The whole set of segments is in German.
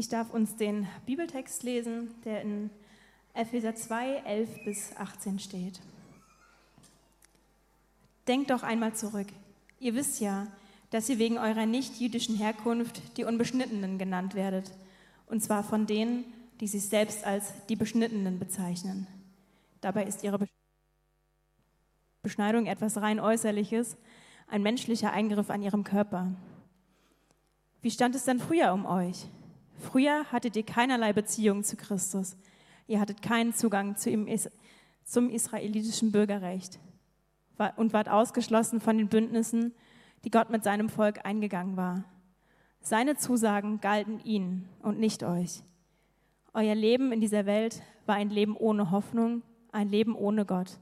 Ich darf uns den Bibeltext lesen, der in Epheser 2, 11 bis 18 steht. Denkt doch einmal zurück. Ihr wisst ja, dass ihr wegen eurer nicht-jüdischen Herkunft die Unbeschnittenen genannt werdet, und zwar von denen, die sich selbst als die Beschnittenen bezeichnen. Dabei ist ihre Beschneidung etwas rein Äußerliches, ein menschlicher Eingriff an ihrem Körper. Wie stand es denn früher um euch? Früher hattet ihr keinerlei Beziehung zu Christus. Ihr hattet keinen Zugang zu ihm, zum israelitischen Bürgerrecht und wart ausgeschlossen von den Bündnissen, die Gott mit seinem Volk eingegangen war. Seine Zusagen galten ihnen und nicht euch. Euer Leben in dieser Welt war ein Leben ohne Hoffnung, ein Leben ohne Gott.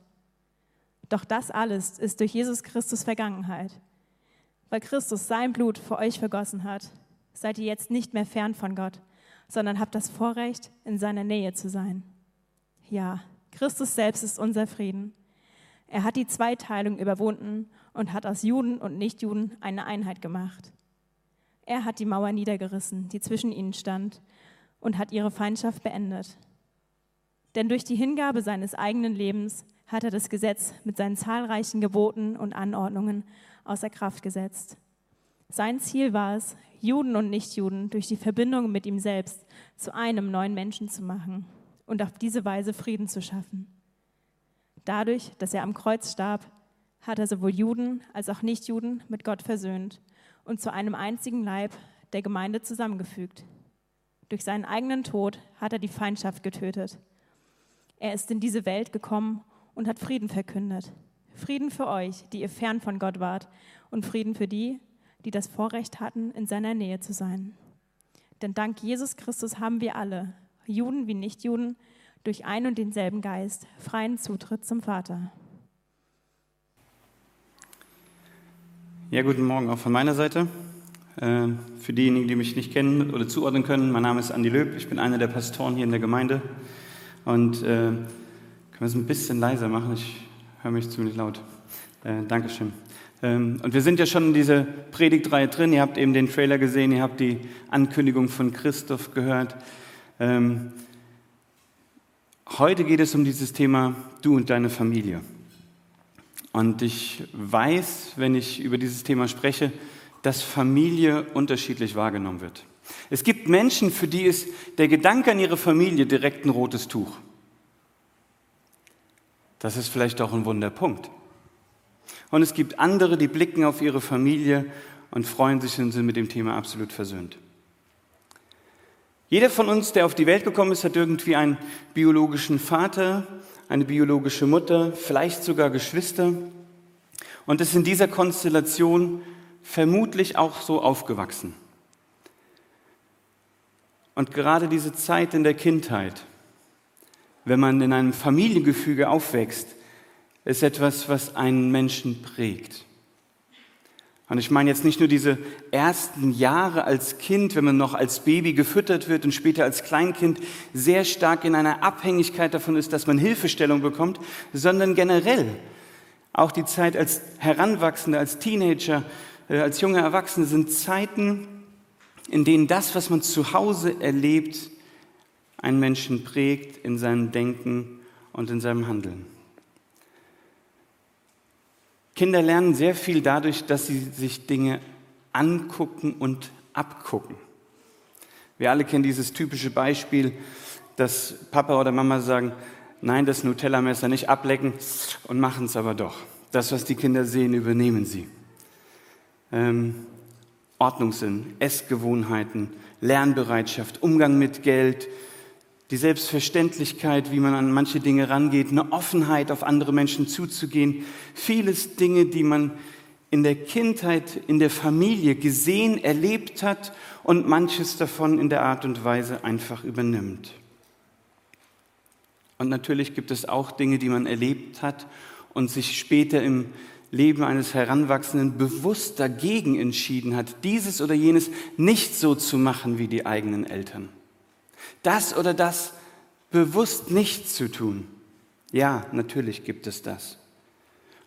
Doch das alles ist durch Jesus Christus Vergangenheit. Weil Christus sein Blut für euch vergossen hat, seid ihr jetzt nicht mehr fern von Gott, sondern habt das Vorrecht, in seiner Nähe zu sein. Ja, Christus selbst ist unser Frieden. Er hat die Zweiteilung überwunden und hat aus Juden und Nichtjuden eine Einheit gemacht. Er hat die Mauer niedergerissen, die zwischen ihnen stand, und hat ihre Feindschaft beendet. Denn durch die Hingabe seines eigenen Lebens hat er das Gesetz mit seinen zahlreichen Geboten und Anordnungen außer Kraft gesetzt. Sein Ziel war es, Juden und Nichtjuden durch die Verbindung mit ihm selbst zu einem neuen Menschen zu machen und auf diese Weise Frieden zu schaffen. Dadurch, dass er am Kreuz starb, hat er sowohl Juden als auch Nichtjuden mit Gott versöhnt und zu einem einzigen Leib der Gemeinde zusammengefügt. Durch seinen eigenen Tod hat er die Feindschaft getötet. Er ist in diese Welt gekommen und hat Frieden verkündet. Frieden für euch, die ihr fern von Gott wart, und Frieden für die, die das Vorrecht hatten, in seiner Nähe zu sein. Denn dank Jesus Christus haben wir alle, Juden wie Nichtjuden, durch ein und denselben Geist freien Zutritt zum Vater. Ja, guten Morgen auch von meiner Seite. Äh, für diejenigen, die mich nicht kennen oder zuordnen können, mein Name ist Andi Löb, ich bin einer der Pastoren hier in der Gemeinde. Und äh, können wir es ein bisschen leiser machen? Ich höre mich ziemlich laut. Äh, Dankeschön. Ähm, und wir sind ja schon in dieser Predigtreihe drin. Ihr habt eben den Trailer gesehen, ihr habt die Ankündigung von Christoph gehört. Ähm, heute geht es um dieses Thema Du und deine Familie. Und ich weiß, wenn ich über dieses Thema spreche, dass Familie unterschiedlich wahrgenommen wird. Es gibt Menschen, für die ist der Gedanke an ihre Familie direkt ein rotes Tuch. Das ist vielleicht auch ein Wunderpunkt. Und es gibt andere, die blicken auf ihre Familie und freuen sich und sind mit dem Thema absolut versöhnt. Jeder von uns, der auf die Welt gekommen ist, hat irgendwie einen biologischen Vater, eine biologische Mutter, vielleicht sogar Geschwister und ist in dieser Konstellation vermutlich auch so aufgewachsen. Und gerade diese Zeit in der Kindheit, wenn man in einem Familiengefüge aufwächst, ist etwas, was einen Menschen prägt. Und ich meine jetzt nicht nur diese ersten Jahre als Kind, wenn man noch als Baby gefüttert wird und später als Kleinkind sehr stark in einer Abhängigkeit davon ist, dass man Hilfestellung bekommt, sondern generell auch die Zeit als Heranwachsende, als Teenager, äh, als junge Erwachsene sind Zeiten, in denen das, was man zu Hause erlebt, einen Menschen prägt in seinem Denken und in seinem Handeln. Kinder lernen sehr viel dadurch, dass sie sich Dinge angucken und abgucken. Wir alle kennen dieses typische Beispiel, dass Papa oder Mama sagen, nein, das Nutella-Messer nicht ablecken und machen es aber doch. Das, was die Kinder sehen, übernehmen sie. Ähm, Ordnungssinn, Essgewohnheiten, Lernbereitschaft, Umgang mit Geld, die Selbstverständlichkeit, wie man an manche Dinge rangeht, eine Offenheit, auf andere Menschen zuzugehen, vieles Dinge, die man in der Kindheit, in der Familie gesehen, erlebt hat und manches davon in der Art und Weise einfach übernimmt. Und natürlich gibt es auch Dinge, die man erlebt hat und sich später im Leben eines Heranwachsenden bewusst dagegen entschieden hat, dieses oder jenes nicht so zu machen wie die eigenen Eltern das oder das bewusst nicht zu tun. Ja, natürlich gibt es das.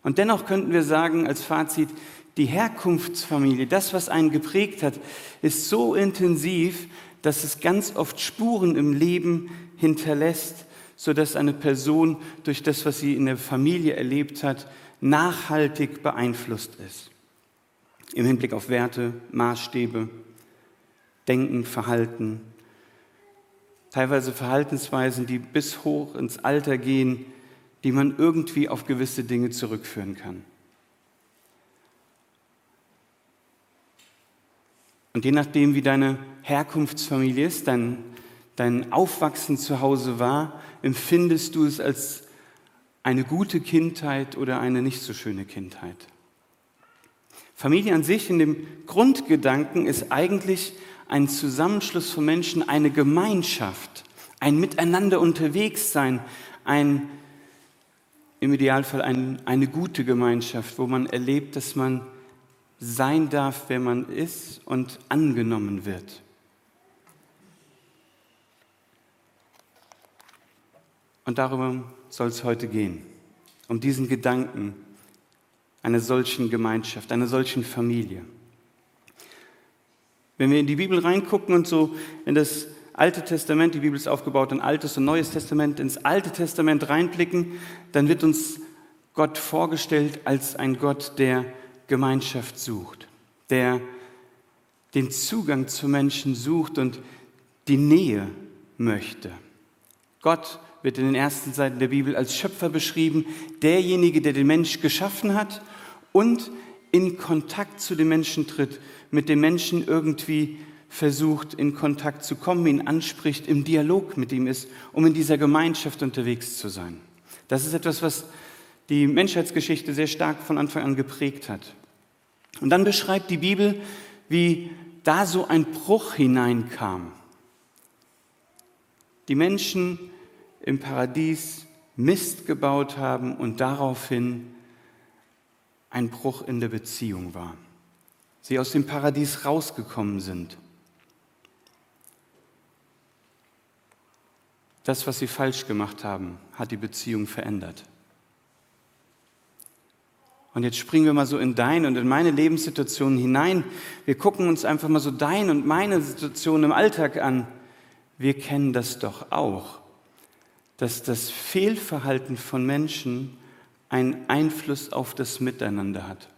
Und dennoch könnten wir sagen als Fazit, die Herkunftsfamilie, das, was einen geprägt hat, ist so intensiv, dass es ganz oft Spuren im Leben hinterlässt, sodass eine Person durch das, was sie in der Familie erlebt hat, nachhaltig beeinflusst ist. Im Hinblick auf Werte, Maßstäbe, Denken, Verhalten. Teilweise Verhaltensweisen, die bis hoch ins Alter gehen, die man irgendwie auf gewisse Dinge zurückführen kann. Und je nachdem, wie deine Herkunftsfamilie ist, dein, dein Aufwachsen zu Hause war, empfindest du es als eine gute Kindheit oder eine nicht so schöne Kindheit. Familie an sich in dem Grundgedanken ist eigentlich ein Zusammenschluss von Menschen, eine Gemeinschaft, ein Miteinander unterwegs sein, ein im Idealfall ein, eine gute Gemeinschaft, wo man erlebt, dass man sein darf, wer man ist und angenommen wird. Und darüber soll es heute gehen, um diesen Gedanken einer solchen Gemeinschaft, einer solchen Familie. Wenn wir in die Bibel reingucken und so in das Alte Testament, die Bibel ist aufgebaut in Altes und Neues Testament, ins Alte Testament reinblicken, dann wird uns Gott vorgestellt als ein Gott, der Gemeinschaft sucht, der den Zugang zu Menschen sucht und die Nähe möchte. Gott wird in den ersten Seiten der Bibel als Schöpfer beschrieben, derjenige, der den Mensch geschaffen hat und in Kontakt zu den Menschen tritt, mit dem Menschen irgendwie versucht, in Kontakt zu kommen, ihn anspricht, im Dialog mit ihm ist, um in dieser Gemeinschaft unterwegs zu sein. Das ist etwas, was die Menschheitsgeschichte sehr stark von Anfang an geprägt hat. Und dann beschreibt die Bibel, wie da so ein Bruch hineinkam. Die Menschen im Paradies Mist gebaut haben und daraufhin ein Bruch in der Beziehung war. Sie aus dem Paradies rausgekommen sind. Das, was sie falsch gemacht haben, hat die Beziehung verändert. Und jetzt springen wir mal so in deine und in meine Lebenssituation hinein. Wir gucken uns einfach mal so deine und meine Situation im Alltag an. Wir kennen das doch auch, dass das Fehlverhalten von Menschen einen Einfluss auf das Miteinander hat.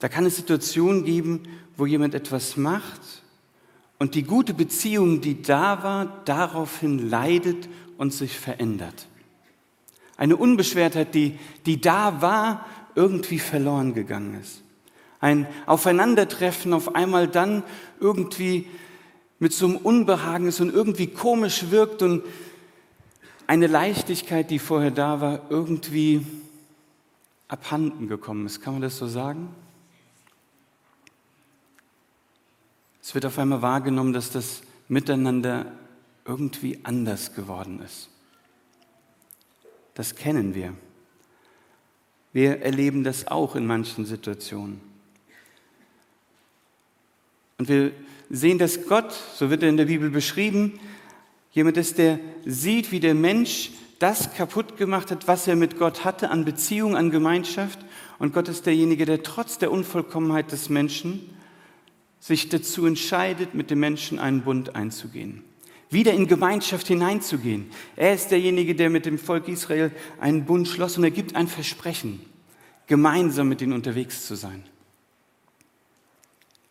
Da kann es Situationen geben, wo jemand etwas macht und die gute Beziehung, die da war, daraufhin leidet und sich verändert. Eine Unbeschwertheit, die, die da war, irgendwie verloren gegangen ist. Ein Aufeinandertreffen auf einmal dann irgendwie mit so einem Unbehagen ist und irgendwie komisch wirkt und eine Leichtigkeit, die vorher da war, irgendwie abhanden gekommen ist. Kann man das so sagen? Es wird auf einmal wahrgenommen, dass das Miteinander irgendwie anders geworden ist. Das kennen wir. Wir erleben das auch in manchen Situationen. Und wir sehen, dass Gott, so wird er in der Bibel beschrieben, jemand ist, der sieht, wie der Mensch das kaputt gemacht hat, was er mit Gott hatte an Beziehung, an Gemeinschaft. Und Gott ist derjenige, der trotz der Unvollkommenheit des Menschen sich dazu entscheidet, mit dem Menschen einen Bund einzugehen wieder in Gemeinschaft hineinzugehen. Er ist derjenige, der mit dem Volk Israel einen Bund schloss und er gibt ein Versprechen, gemeinsam mit ihnen unterwegs zu sein.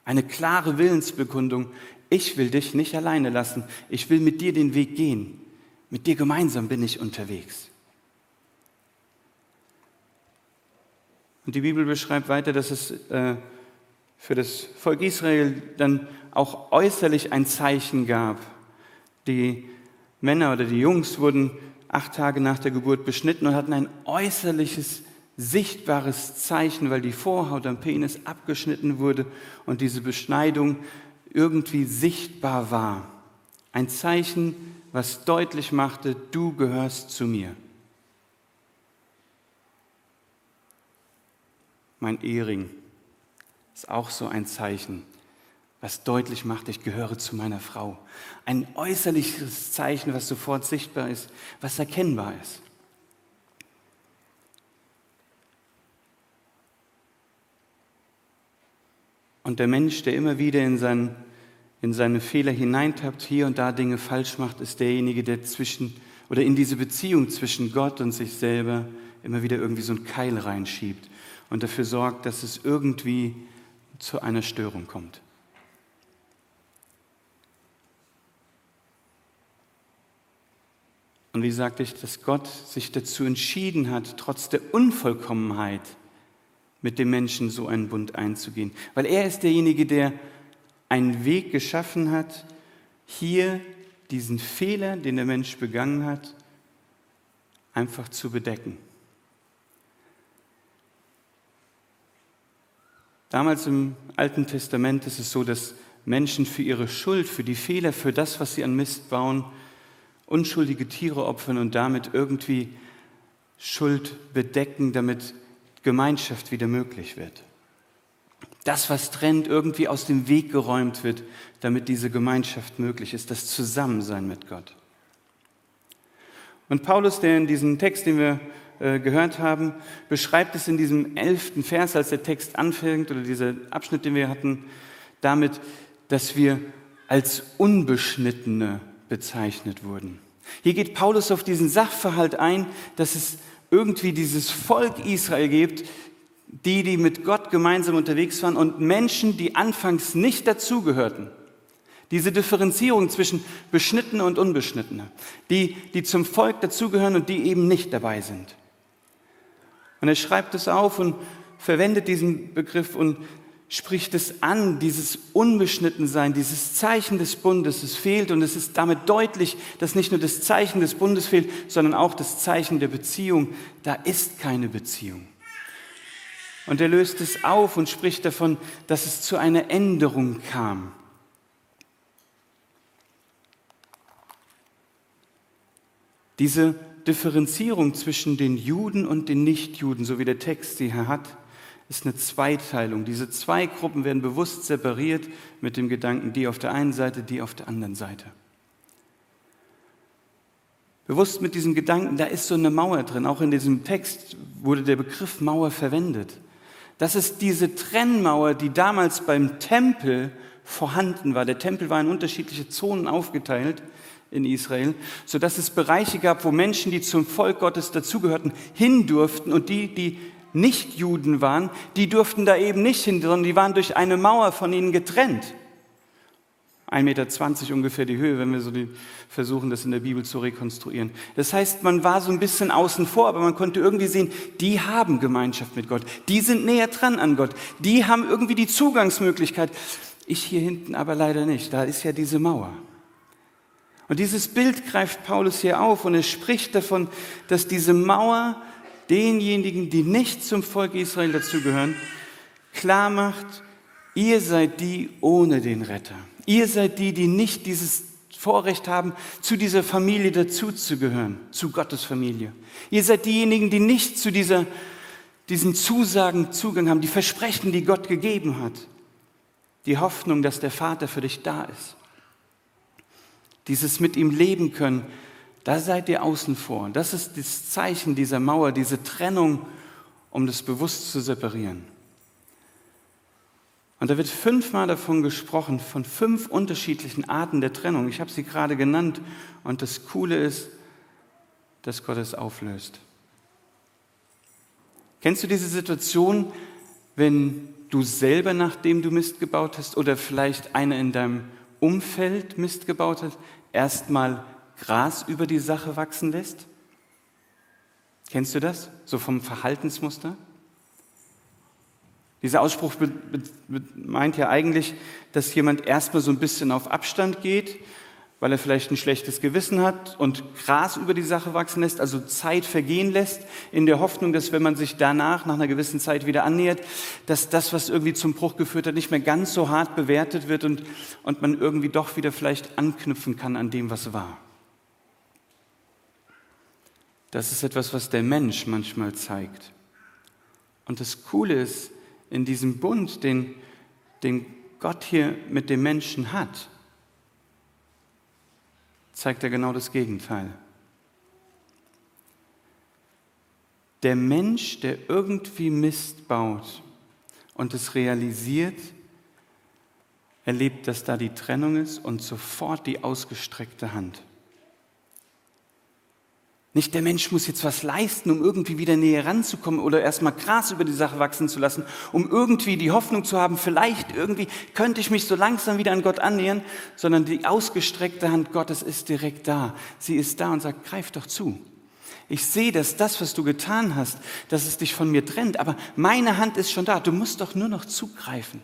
Eine klare Willensbekundung, ich will dich nicht alleine lassen, ich will mit dir den Weg gehen, mit dir gemeinsam bin ich unterwegs. Und die Bibel beschreibt weiter, dass es äh, für das Volk Israel dann auch äußerlich ein Zeichen gab, die Männer oder die Jungs wurden acht Tage nach der Geburt beschnitten und hatten ein äußerliches, sichtbares Zeichen, weil die Vorhaut am Penis abgeschnitten wurde und diese Beschneidung irgendwie sichtbar war. Ein Zeichen, was deutlich machte, du gehörst zu mir. Mein Ehering ist auch so ein Zeichen was deutlich macht, ich gehöre zu meiner Frau. Ein äußerliches Zeichen, was sofort sichtbar ist, was erkennbar ist. Und der Mensch, der immer wieder in, seinen, in seine Fehler hineintappt, hier und da Dinge falsch macht, ist derjenige, der zwischen oder in diese Beziehung zwischen Gott und sich selber immer wieder irgendwie so einen Keil reinschiebt und dafür sorgt, dass es irgendwie zu einer Störung kommt. Und wie sagte ich, dass Gott sich dazu entschieden hat, trotz der Unvollkommenheit mit dem Menschen so einen Bund einzugehen. Weil er ist derjenige, der einen Weg geschaffen hat, hier diesen Fehler, den der Mensch begangen hat, einfach zu bedecken. Damals im Alten Testament ist es so, dass Menschen für ihre Schuld, für die Fehler, für das, was sie an Mist bauen, unschuldige Tiere opfern und damit irgendwie Schuld bedecken, damit Gemeinschaft wieder möglich wird. Das, was trennt, irgendwie aus dem Weg geräumt wird, damit diese Gemeinschaft möglich ist, das Zusammensein mit Gott. Und Paulus, der in diesem Text, den wir äh, gehört haben, beschreibt es in diesem elften Vers, als der Text anfängt, oder dieser Abschnitt, den wir hatten, damit, dass wir als Unbeschnittene bezeichnet wurden. Hier geht Paulus auf diesen Sachverhalt ein, dass es irgendwie dieses Volk Israel gibt, die, die mit Gott gemeinsam unterwegs waren und Menschen, die anfangs nicht dazugehörten. Diese Differenzierung zwischen Beschnittene und Unbeschnittene, die, die zum Volk dazugehören und die eben nicht dabei sind. Und er schreibt es auf und verwendet diesen Begriff und spricht es an, dieses Unbeschnittensein, dieses Zeichen des Bundes, es fehlt und es ist damit deutlich, dass nicht nur das Zeichen des Bundes fehlt, sondern auch das Zeichen der Beziehung. Da ist keine Beziehung. Und er löst es auf und spricht davon, dass es zu einer Änderung kam. Diese Differenzierung zwischen den Juden und den Nichtjuden, so wie der Text sie hat, ist eine Zweiteilung. Diese zwei Gruppen werden bewusst separiert mit dem Gedanken, die auf der einen Seite, die auf der anderen Seite. Bewusst mit diesem Gedanken, da ist so eine Mauer drin. Auch in diesem Text wurde der Begriff Mauer verwendet. Das ist diese Trennmauer, die damals beim Tempel vorhanden war. Der Tempel war in unterschiedliche Zonen aufgeteilt in Israel, sodass es Bereiche gab, wo Menschen, die zum Volk Gottes dazugehörten, hin durften und die, die nicht Juden waren, die durften da eben nicht hin, sondern die waren durch eine Mauer von ihnen getrennt. 1,20 Meter ungefähr die Höhe, wenn wir so die, versuchen, das in der Bibel zu rekonstruieren. Das heißt, man war so ein bisschen außen vor, aber man konnte irgendwie sehen, die haben Gemeinschaft mit Gott. Die sind näher dran an Gott. Die haben irgendwie die Zugangsmöglichkeit. Ich hier hinten aber leider nicht. Da ist ja diese Mauer. Und dieses Bild greift Paulus hier auf und er spricht davon, dass diese Mauer denjenigen, die nicht zum Volk Israel dazugehören, klar macht, ihr seid die ohne den Retter. Ihr seid die, die nicht dieses Vorrecht haben, zu dieser Familie dazuzugehören, zu Gottes Familie. Ihr seid diejenigen, die nicht zu dieser, diesen Zusagen Zugang haben, die Versprechen, die Gott gegeben hat. Die Hoffnung, dass der Vater für dich da ist. Dieses mit ihm leben können, da seid ihr außen vor. Das ist das Zeichen dieser Mauer, diese Trennung, um das bewusst zu separieren. Und da wird fünfmal davon gesprochen, von fünf unterschiedlichen Arten der Trennung. Ich habe sie gerade genannt. Und das Coole ist, dass Gott es auflöst. Kennst du diese Situation, wenn du selber, nachdem du Mist gebaut hast, oder vielleicht einer in deinem Umfeld Mist gebaut hat, erstmal Gras über die Sache wachsen lässt? Kennst du das? So vom Verhaltensmuster? Dieser Ausspruch meint ja eigentlich, dass jemand erstmal so ein bisschen auf Abstand geht, weil er vielleicht ein schlechtes Gewissen hat und Gras über die Sache wachsen lässt, also Zeit vergehen lässt, in der Hoffnung, dass wenn man sich danach, nach einer gewissen Zeit wieder annähert, dass das, was irgendwie zum Bruch geführt hat, nicht mehr ganz so hart bewertet wird und, und man irgendwie doch wieder vielleicht anknüpfen kann an dem, was war. Das ist etwas, was der Mensch manchmal zeigt. Und das Coole ist, in diesem Bund, den, den Gott hier mit dem Menschen hat, zeigt er genau das Gegenteil. Der Mensch, der irgendwie Mist baut und es realisiert, erlebt, dass da die Trennung ist und sofort die ausgestreckte Hand. Nicht der Mensch muss jetzt was leisten, um irgendwie wieder näher ranzukommen oder erstmal Gras über die Sache wachsen zu lassen, um irgendwie die Hoffnung zu haben, vielleicht irgendwie könnte ich mich so langsam wieder an Gott annähern, sondern die ausgestreckte Hand Gottes ist direkt da. Sie ist da und sagt, greif doch zu. Ich sehe, dass das, was du getan hast, dass es dich von mir trennt, aber meine Hand ist schon da. Du musst doch nur noch zugreifen.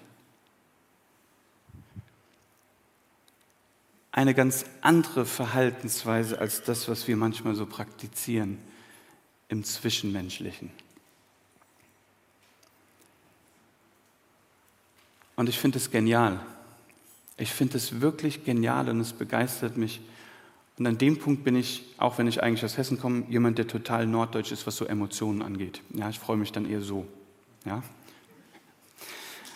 Eine ganz andere Verhaltensweise als das, was wir manchmal so praktizieren im Zwischenmenschlichen. Und ich finde es genial. Ich finde es wirklich genial und es begeistert mich. Und an dem Punkt bin ich, auch wenn ich eigentlich aus Hessen komme, jemand, der total norddeutsch ist, was so Emotionen angeht. Ja, ich freue mich dann eher so. Ja,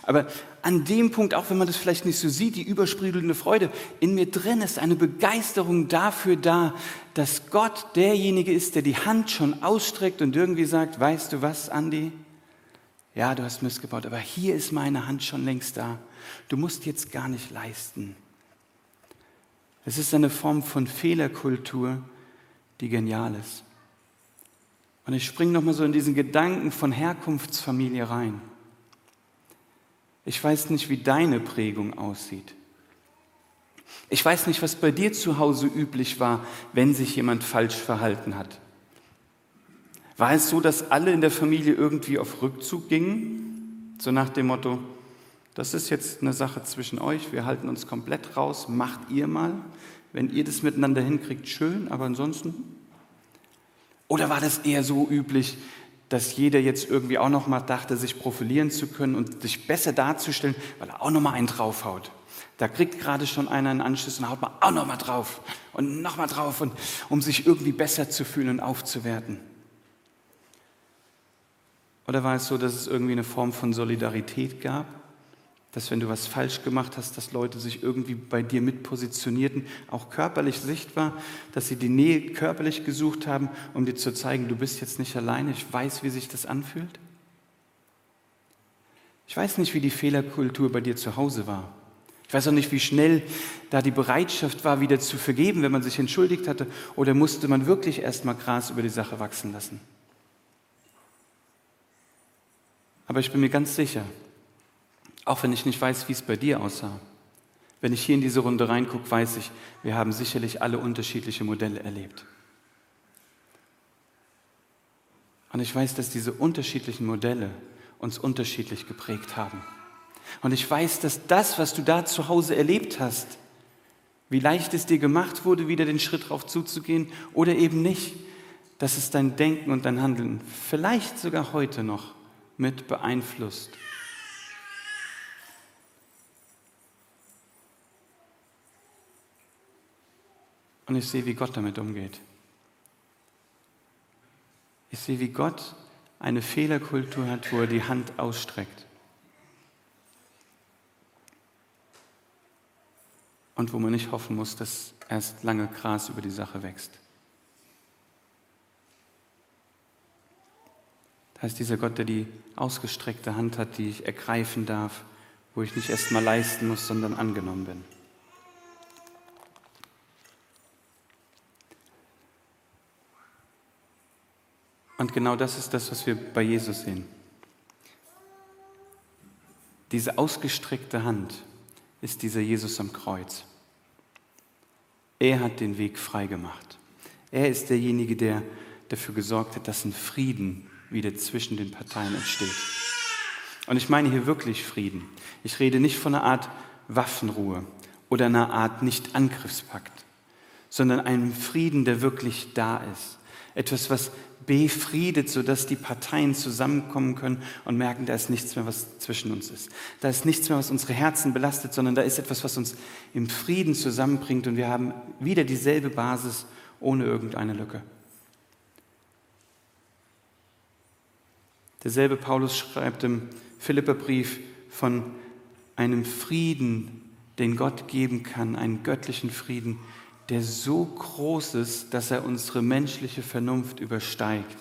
aber an dem Punkt, auch wenn man das vielleicht nicht so sieht, die übersprudelnde Freude, in mir drin ist eine Begeisterung dafür da, dass Gott derjenige ist, der die Hand schon ausstreckt und irgendwie sagt, weißt du was, Andi? Ja, du hast Mist gebaut, aber hier ist meine Hand schon längst da. Du musst jetzt gar nicht leisten. Es ist eine Form von Fehlerkultur, die genial ist. Und ich springe nochmal so in diesen Gedanken von Herkunftsfamilie rein. Ich weiß nicht, wie deine Prägung aussieht. Ich weiß nicht, was bei dir zu Hause üblich war, wenn sich jemand falsch verhalten hat. War es so, dass alle in der Familie irgendwie auf Rückzug gingen? So nach dem Motto, das ist jetzt eine Sache zwischen euch, wir halten uns komplett raus, macht ihr mal. Wenn ihr das miteinander hinkriegt, schön, aber ansonsten? Oder war das eher so üblich, dass jeder jetzt irgendwie auch noch mal dachte, sich profilieren zu können und sich besser darzustellen, weil er auch noch mal einen draufhaut. Da kriegt gerade schon einer einen Anschluss und haut mal auch noch mal drauf und noch mal drauf, und, um sich irgendwie besser zu fühlen und aufzuwerten. Oder war es so, dass es irgendwie eine Form von Solidarität gab? Dass wenn du was falsch gemacht hast, dass Leute sich irgendwie bei dir mitpositionierten, auch körperlich sichtbar, dass sie die Nähe körperlich gesucht haben, um dir zu zeigen, du bist jetzt nicht alleine, ich weiß, wie sich das anfühlt? Ich weiß nicht, wie die Fehlerkultur bei dir zu Hause war. Ich weiß auch nicht, wie schnell da die Bereitschaft war, wieder zu vergeben, wenn man sich entschuldigt hatte, oder musste man wirklich erst mal Gras über die Sache wachsen lassen. Aber ich bin mir ganz sicher, auch wenn ich nicht weiß, wie es bei dir aussah. Wenn ich hier in diese Runde reingucke, weiß ich, wir haben sicherlich alle unterschiedliche Modelle erlebt. Und ich weiß, dass diese unterschiedlichen Modelle uns unterschiedlich geprägt haben. Und ich weiß, dass das, was du da zu Hause erlebt hast, wie leicht es dir gemacht wurde, wieder den Schritt darauf zuzugehen oder eben nicht, dass es dein Denken und dein Handeln vielleicht sogar heute noch mit beeinflusst. Und ich sehe, wie Gott damit umgeht. Ich sehe, wie Gott eine Fehlerkultur hat, wo er die Hand ausstreckt. Und wo man nicht hoffen muss, dass erst lange Gras über die Sache wächst. Da ist dieser Gott, der die ausgestreckte Hand hat, die ich ergreifen darf, wo ich nicht erst mal leisten muss, sondern angenommen bin. Und genau das ist das, was wir bei Jesus sehen. Diese ausgestreckte Hand ist dieser Jesus am Kreuz. Er hat den Weg freigemacht. Er ist derjenige, der dafür gesorgt hat, dass ein Frieden wieder zwischen den Parteien entsteht. Und ich meine hier wirklich Frieden. Ich rede nicht von einer Art Waffenruhe oder einer Art Nicht-Angriffspakt, sondern einem Frieden, der wirklich da ist. Etwas, was befriedet, sodass die Parteien zusammenkommen können und merken, da ist nichts mehr, was zwischen uns ist. Da ist nichts mehr, was unsere Herzen belastet, sondern da ist etwas, was uns im Frieden zusammenbringt und wir haben wieder dieselbe Basis ohne irgendeine Lücke. Derselbe Paulus schreibt im Philipperbrief von einem Frieden, den Gott geben kann, einen göttlichen Frieden, der so groß ist, dass er unsere menschliche Vernunft übersteigt.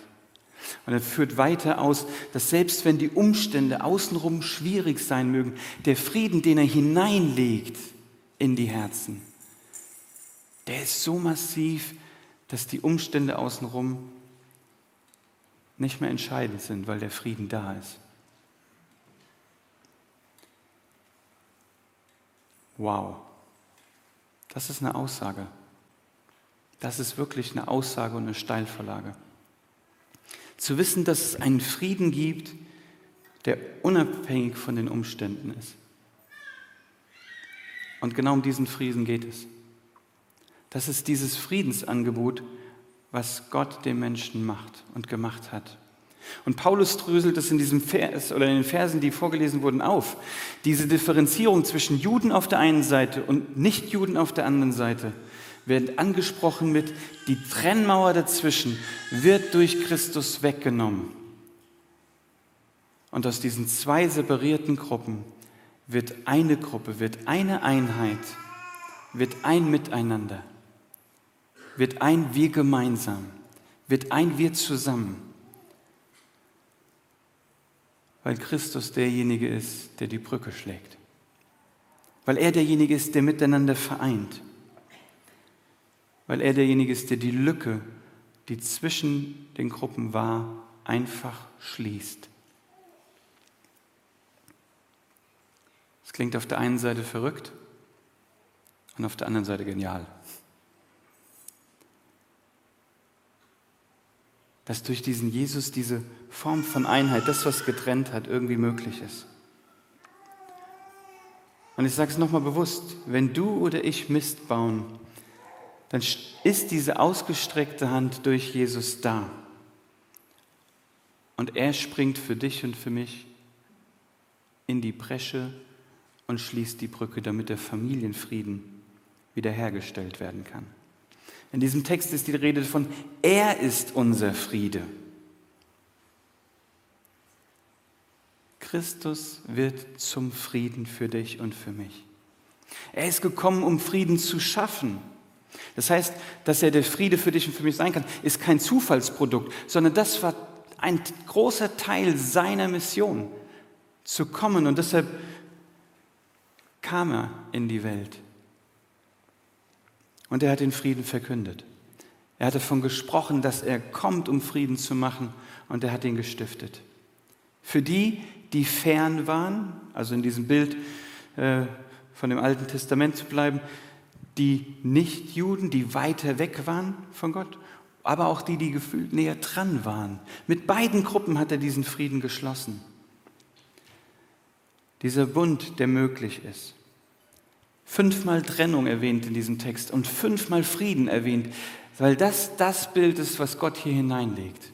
Und er führt weiter aus, dass selbst wenn die Umstände außenrum schwierig sein mögen, der Frieden, den er hineinlegt in die Herzen, der ist so massiv, dass die Umstände außenrum nicht mehr entscheidend sind, weil der Frieden da ist. Wow, das ist eine Aussage. Das ist wirklich eine Aussage und eine Steilvorlage. Zu wissen, dass es einen Frieden gibt, der unabhängig von den Umständen ist. Und genau um diesen Frieden geht es. Das ist dieses Friedensangebot, was Gott dem Menschen macht und gemacht hat. Und Paulus dröselt es in diesem Vers oder in den Versen, die vorgelesen wurden, auf. Diese Differenzierung zwischen Juden auf der einen Seite und Nichtjuden auf der anderen Seite wird angesprochen mit, die Trennmauer dazwischen wird durch Christus weggenommen. Und aus diesen zwei separierten Gruppen wird eine Gruppe, wird eine Einheit, wird ein Miteinander wird ein Wir gemeinsam, wird ein Wir zusammen. Weil Christus derjenige ist, der die Brücke schlägt. Weil er derjenige ist, der miteinander vereint. Weil er derjenige ist, der die Lücke, die zwischen den Gruppen war, einfach schließt. Es klingt auf der einen Seite verrückt und auf der anderen Seite genial. dass durch diesen Jesus diese Form von Einheit, das, was getrennt hat, irgendwie möglich ist. Und ich sage es nochmal bewusst, wenn du oder ich Mist bauen, dann ist diese ausgestreckte Hand durch Jesus da. Und er springt für dich und für mich in die Bresche und schließt die Brücke, damit der Familienfrieden wiederhergestellt werden kann. In diesem Text ist die Rede von, er ist unser Friede. Christus wird zum Frieden für dich und für mich. Er ist gekommen, um Frieden zu schaffen. Das heißt, dass er der Friede für dich und für mich sein kann, ist kein Zufallsprodukt, sondern das war ein großer Teil seiner Mission, zu kommen. Und deshalb kam er in die Welt. Und er hat den Frieden verkündet. Er hat davon gesprochen, dass er kommt, um Frieden zu machen, und er hat ihn gestiftet. Für die, die fern waren, also in diesem Bild äh, von dem Alten Testament zu bleiben, die Nichtjuden, die weiter weg waren von Gott, aber auch die, die gefühlt näher dran waren. Mit beiden Gruppen hat er diesen Frieden geschlossen. Dieser Bund, der möglich ist fünfmal Trennung erwähnt in diesem Text und fünfmal Frieden erwähnt, weil das das Bild ist, was Gott hier hineinlegt.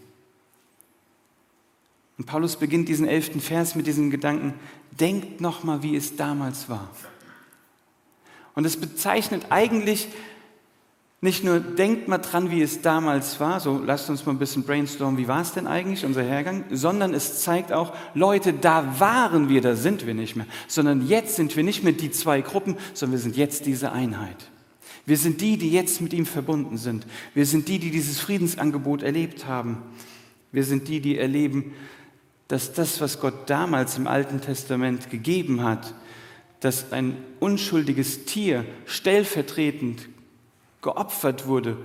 Und Paulus beginnt diesen elften Vers mit diesem Gedanken, denkt nochmal, wie es damals war. Und es bezeichnet eigentlich nicht nur denkt mal dran, wie es damals war, so lasst uns mal ein bisschen brainstormen, wie war es denn eigentlich, unser Hergang, sondern es zeigt auch, Leute, da waren wir, da sind wir nicht mehr, sondern jetzt sind wir nicht mehr die zwei Gruppen, sondern wir sind jetzt diese Einheit. Wir sind die, die jetzt mit ihm verbunden sind. Wir sind die, die dieses Friedensangebot erlebt haben. Wir sind die, die erleben, dass das, was Gott damals im Alten Testament gegeben hat, dass ein unschuldiges Tier stellvertretend geopfert wurde,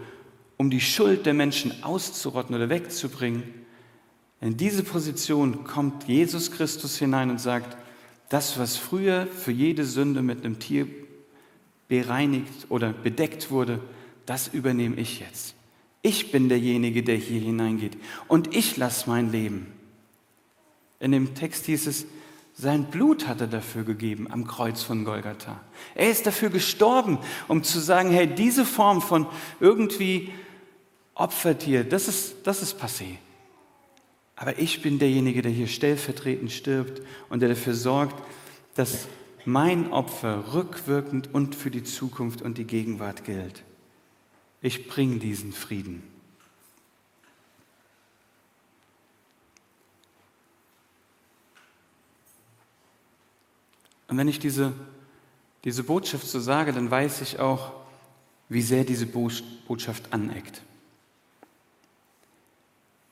um die Schuld der Menschen auszurotten oder wegzubringen, in diese Position kommt Jesus Christus hinein und sagt, das, was früher für jede Sünde mit einem Tier bereinigt oder bedeckt wurde, das übernehme ich jetzt. Ich bin derjenige, der hier hineingeht und ich lasse mein Leben. In dem Text hieß es, sein Blut hat er dafür gegeben am Kreuz von Golgatha. Er ist dafür gestorben, um zu sagen, hey, diese Form von irgendwie Opfertier, das ist, das ist passé. Aber ich bin derjenige, der hier stellvertretend stirbt und der dafür sorgt, dass mein Opfer rückwirkend und für die Zukunft und die Gegenwart gilt. Ich bringe diesen Frieden. Und wenn ich diese, diese Botschaft so sage, dann weiß ich auch, wie sehr diese Botschaft aneckt.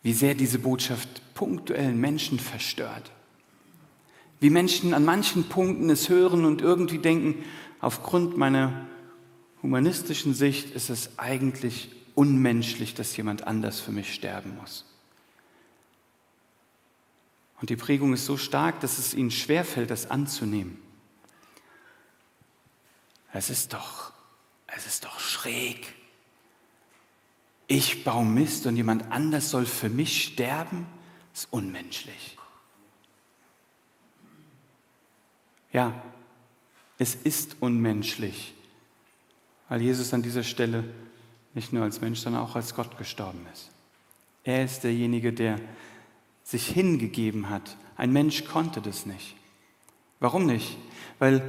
wie sehr diese Botschaft punktuell Menschen verstört. Wie Menschen an manchen Punkten es hören und irgendwie denken, aufgrund meiner humanistischen Sicht ist es eigentlich unmenschlich, dass jemand anders für mich sterben muss. Und die Prägung ist so stark, dass es ihnen schwerfällt, das anzunehmen. Es ist doch, es ist doch schräg. Ich baue Mist und jemand anders soll für mich sterben? Das ist unmenschlich. Ja, es ist unmenschlich, weil Jesus an dieser Stelle nicht nur als Mensch, sondern auch als Gott gestorben ist. Er ist derjenige, der sich hingegeben hat. Ein Mensch konnte das nicht. Warum nicht? Weil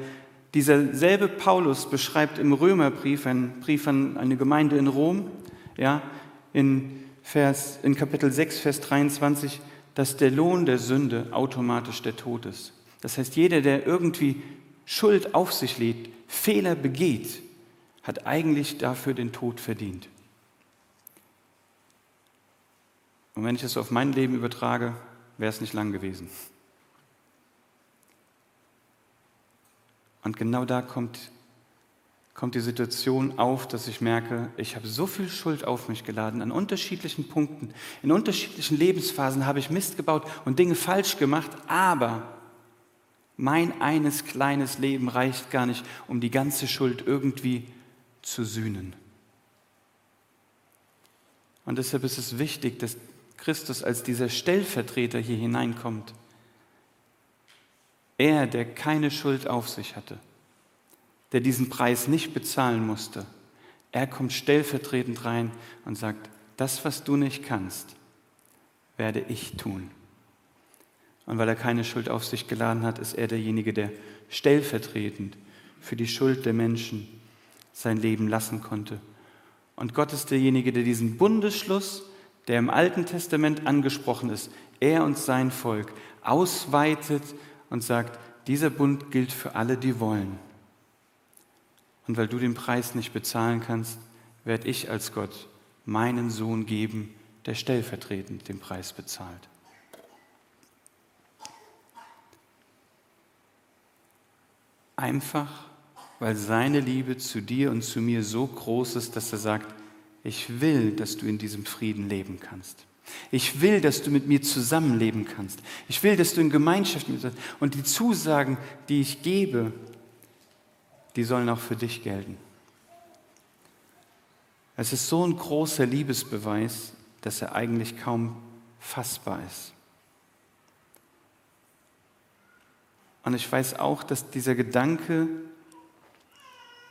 dieser selbe Paulus beschreibt im Römerbrief, ein Brief an eine Gemeinde in Rom, ja, in, Vers, in Kapitel 6, Vers 23, dass der Lohn der Sünde automatisch der Tod ist. Das heißt, jeder, der irgendwie Schuld auf sich lädt, Fehler begeht, hat eigentlich dafür den Tod verdient. Und wenn ich es auf mein Leben übertrage, wäre es nicht lang gewesen. Und genau da kommt, kommt die Situation auf, dass ich merke, ich habe so viel Schuld auf mich geladen an unterschiedlichen Punkten. In unterschiedlichen Lebensphasen habe ich Mist gebaut und Dinge falsch gemacht, aber mein eines kleines Leben reicht gar nicht, um die ganze Schuld irgendwie zu sühnen. Und deshalb ist es wichtig, dass Christus als dieser Stellvertreter hier hineinkommt. Er, der keine Schuld auf sich hatte, der diesen Preis nicht bezahlen musste, er kommt stellvertretend rein und sagt, das, was du nicht kannst, werde ich tun. Und weil er keine Schuld auf sich geladen hat, ist er derjenige, der stellvertretend für die Schuld der Menschen sein Leben lassen konnte. Und Gott ist derjenige, der diesen Bundesschluss der im Alten Testament angesprochen ist, er und sein Volk ausweitet und sagt, dieser Bund gilt für alle, die wollen. Und weil du den Preis nicht bezahlen kannst, werde ich als Gott meinen Sohn geben, der stellvertretend den Preis bezahlt. Einfach, weil seine Liebe zu dir und zu mir so groß ist, dass er sagt, ich will, dass du in diesem Frieden leben kannst. Ich will, dass du mit mir zusammenleben kannst. Ich will, dass du in Gemeinschaft mit mir Und die Zusagen, die ich gebe, die sollen auch für dich gelten. Es ist so ein großer Liebesbeweis, dass er eigentlich kaum fassbar ist. Und ich weiß auch, dass dieser Gedanke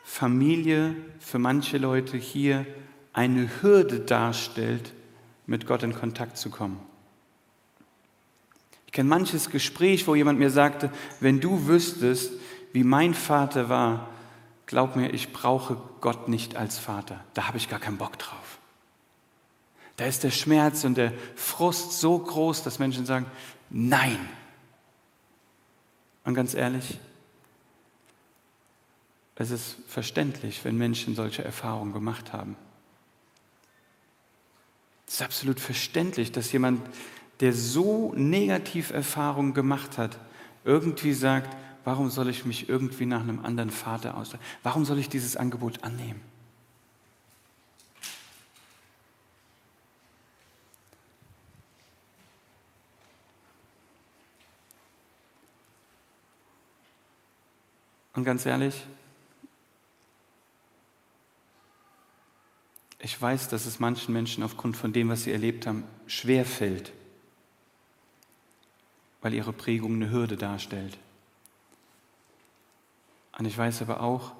Familie für manche Leute hier eine Hürde darstellt, mit Gott in Kontakt zu kommen. Ich kenne manches Gespräch, wo jemand mir sagte, wenn du wüsstest, wie mein Vater war, glaub mir, ich brauche Gott nicht als Vater. Da habe ich gar keinen Bock drauf. Da ist der Schmerz und der Frust so groß, dass Menschen sagen, nein. Und ganz ehrlich, es ist verständlich, wenn Menschen solche Erfahrungen gemacht haben. Es ist absolut verständlich, dass jemand, der so negativ Erfahrungen gemacht hat, irgendwie sagt, warum soll ich mich irgendwie nach einem anderen Vater ausstrecken? Warum soll ich dieses Angebot annehmen? Und ganz ehrlich, Ich weiß, dass es manchen Menschen aufgrund von dem, was sie erlebt haben, schwer fällt, weil ihre Prägung eine Hürde darstellt. Und ich weiß aber auch,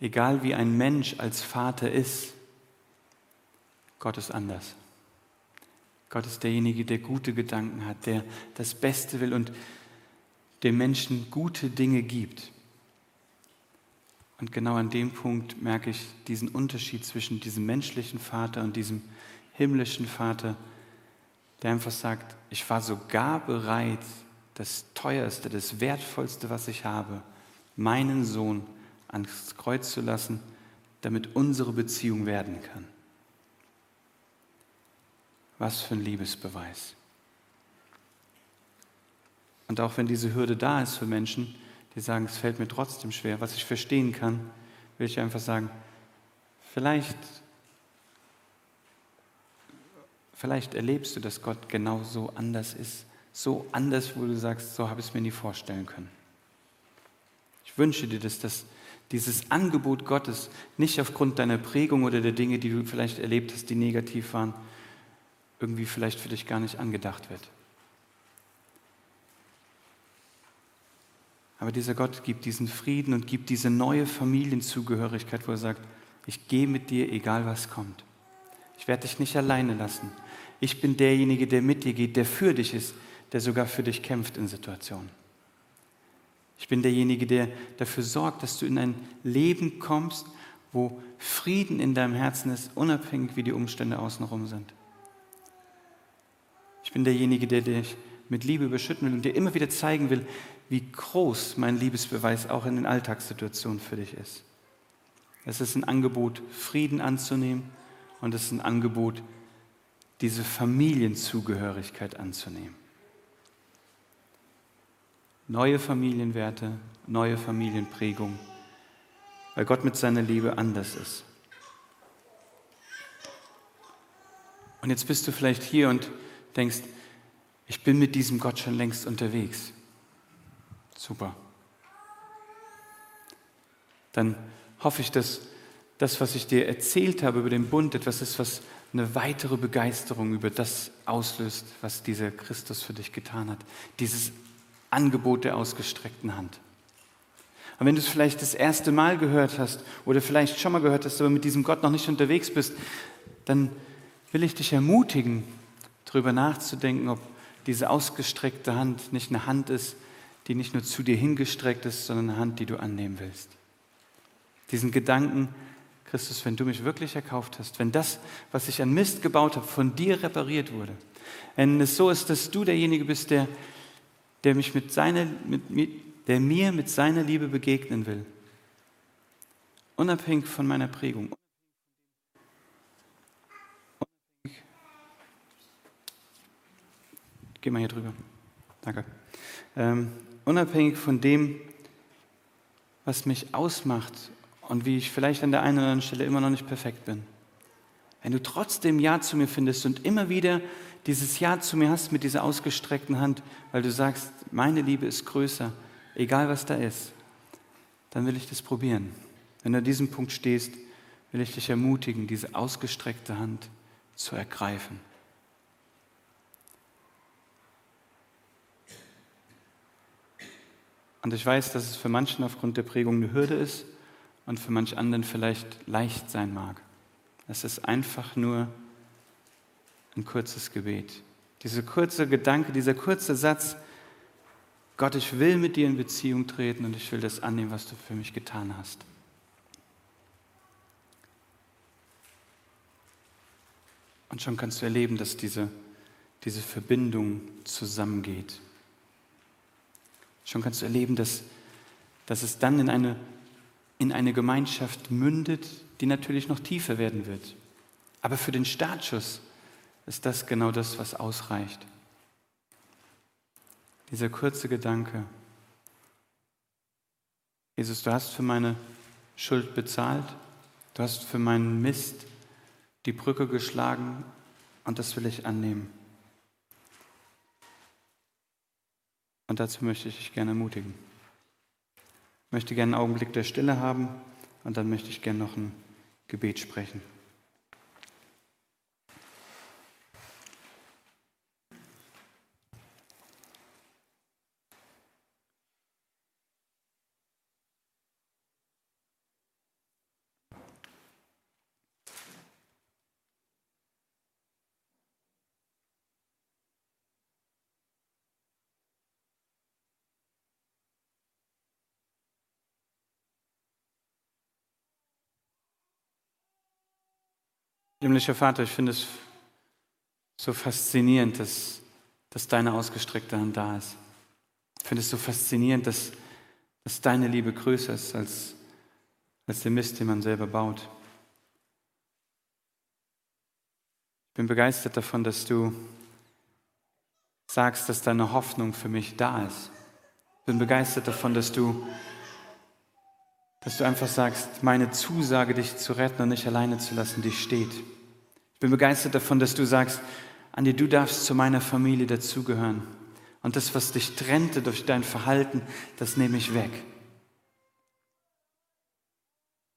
egal wie ein Mensch als Vater ist, Gott ist anders. Gott ist derjenige, der gute Gedanken hat, der das Beste will und dem Menschen gute Dinge gibt. Und genau an dem Punkt merke ich diesen Unterschied zwischen diesem menschlichen Vater und diesem himmlischen Vater, der einfach sagt, ich war sogar bereit, das Teuerste, das Wertvollste, was ich habe, meinen Sohn ans Kreuz zu lassen, damit unsere Beziehung werden kann. Was für ein Liebesbeweis. Und auch wenn diese Hürde da ist für Menschen, die sagen, es fällt mir trotzdem schwer, was ich verstehen kann, will ich einfach sagen, vielleicht, vielleicht erlebst du, dass Gott genau so anders ist, so anders, wo du sagst, so habe ich es mir nie vorstellen können. Ich wünsche dir, dass das, dieses Angebot Gottes nicht aufgrund deiner Prägung oder der Dinge, die du vielleicht erlebt hast, die negativ waren, irgendwie vielleicht für dich gar nicht angedacht wird. Aber dieser Gott gibt diesen Frieden und gibt diese neue Familienzugehörigkeit, wo er sagt, ich gehe mit dir, egal was kommt. Ich werde dich nicht alleine lassen. Ich bin derjenige, der mit dir geht, der für dich ist, der sogar für dich kämpft in Situationen. Ich bin derjenige, der dafür sorgt, dass du in ein Leben kommst, wo Frieden in deinem Herzen ist, unabhängig wie die Umstände außenrum sind. Ich bin derjenige, der dich mit Liebe überschütten will und dir immer wieder zeigen will, wie groß mein Liebesbeweis auch in den Alltagssituationen für dich ist. Es ist ein Angebot, Frieden anzunehmen und es ist ein Angebot, diese Familienzugehörigkeit anzunehmen. Neue Familienwerte, neue Familienprägung, weil Gott mit seiner Liebe anders ist. Und jetzt bist du vielleicht hier und denkst, ich bin mit diesem Gott schon längst unterwegs. Super. Dann hoffe ich, dass das, was ich dir erzählt habe über den Bund, etwas ist, was eine weitere Begeisterung über das auslöst, was dieser Christus für dich getan hat. Dieses Angebot der ausgestreckten Hand. Und wenn du es vielleicht das erste Mal gehört hast oder vielleicht schon mal gehört hast, aber mit diesem Gott noch nicht unterwegs bist, dann will ich dich ermutigen, darüber nachzudenken, ob diese ausgestreckte Hand nicht eine Hand ist, die nicht nur zu dir hingestreckt ist, sondern eine Hand, die du annehmen willst. Diesen Gedanken, Christus, wenn du mich wirklich erkauft hast, wenn das, was ich an Mist gebaut habe, von dir repariert wurde, wenn es so ist, dass du derjenige bist, der, der, mich mit seiner, mit, der mir mit seiner Liebe begegnen will, unabhängig von meiner Prägung, Geh mal hier drüber. Danke. Ähm, unabhängig von dem, was mich ausmacht und wie ich vielleicht an der einen oder anderen Stelle immer noch nicht perfekt bin. Wenn du trotzdem Ja zu mir findest und immer wieder dieses Ja zu mir hast mit dieser ausgestreckten Hand, weil du sagst, meine Liebe ist größer, egal was da ist, dann will ich das probieren. Wenn du an diesem Punkt stehst, will ich dich ermutigen, diese ausgestreckte Hand zu ergreifen. Und ich weiß, dass es für manchen aufgrund der Prägung eine Hürde ist und für manch anderen vielleicht leicht sein mag. Es ist einfach nur ein kurzes Gebet. Dieser kurze Gedanke, dieser kurze Satz, Gott, ich will mit dir in Beziehung treten und ich will das annehmen, was du für mich getan hast. Und schon kannst du erleben, dass diese, diese Verbindung zusammengeht. Schon kannst du erleben, dass, dass es dann in eine, in eine Gemeinschaft mündet, die natürlich noch tiefer werden wird. Aber für den Startschuss ist das genau das, was ausreicht. Dieser kurze Gedanke. Jesus, du hast für meine Schuld bezahlt, du hast für meinen Mist die Brücke geschlagen und das will ich annehmen. Und dazu möchte ich dich gerne ermutigen. Ich möchte gerne einen Augenblick der Stille haben und dann möchte ich gerne noch ein Gebet sprechen. Himmlischer Vater, ich finde es so faszinierend, dass, dass deine ausgestreckte Hand da ist. Ich finde es so faszinierend, dass, dass deine Liebe größer ist als, als der Mist, den man selber baut. Ich bin begeistert davon, dass du sagst, dass deine Hoffnung für mich da ist. Ich bin begeistert davon, dass du, dass du einfach sagst, meine Zusage, dich zu retten und nicht alleine zu lassen, die steht. Ich bin begeistert davon, dass du sagst, Andi, du darfst zu meiner Familie dazugehören. Und das, was dich trennte durch dein Verhalten, das nehme ich weg.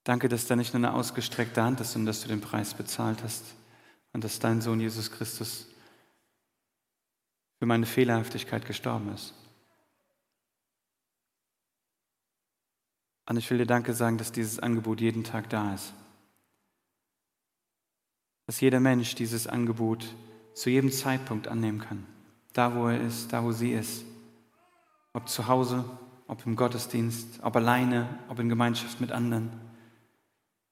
Danke, dass da nicht nur eine ausgestreckte Hand ist, sondern dass du den Preis bezahlt hast und dass dein Sohn Jesus Christus für meine Fehlerhaftigkeit gestorben ist. Und ich will dir Danke sagen, dass dieses Angebot jeden Tag da ist. Dass jeder Mensch dieses Angebot zu jedem Zeitpunkt annehmen kann. Da, wo er ist, da, wo sie ist. Ob zu Hause, ob im Gottesdienst, ob alleine, ob in Gemeinschaft mit anderen.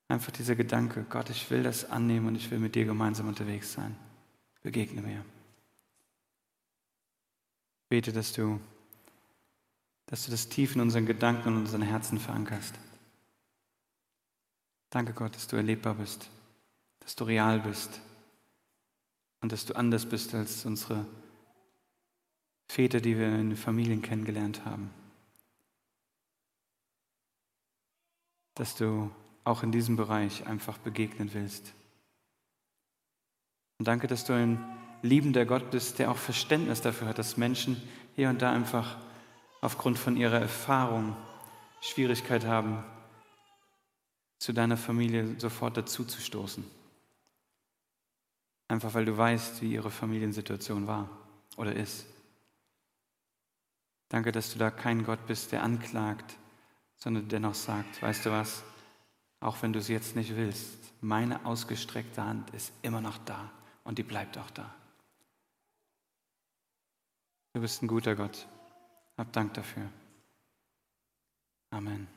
Einfach dieser Gedanke, Gott, ich will das annehmen und ich will mit dir gemeinsam unterwegs sein. Begegne mir. Ich bete, dass du, dass du das tief in unseren Gedanken und unseren Herzen verankerst. Danke Gott, dass du erlebbar bist, dass du real bist und dass du anders bist als unsere Väter, die wir in Familien kennengelernt haben. Dass du auch in diesem Bereich einfach begegnen willst. Und danke, dass du ein liebender Gott bist, der auch Verständnis dafür hat, dass Menschen hier und da einfach aufgrund von ihrer Erfahrung Schwierigkeit haben, zu deiner Familie sofort dazuzustoßen. Einfach weil du weißt, wie ihre Familiensituation war oder ist. Danke, dass du da kein Gott bist, der anklagt, sondern dennoch sagt, weißt du was, auch wenn du es jetzt nicht willst, meine ausgestreckte Hand ist immer noch da und die bleibt auch da. Du bist ein guter Gott. Hab Dank dafür. Amen.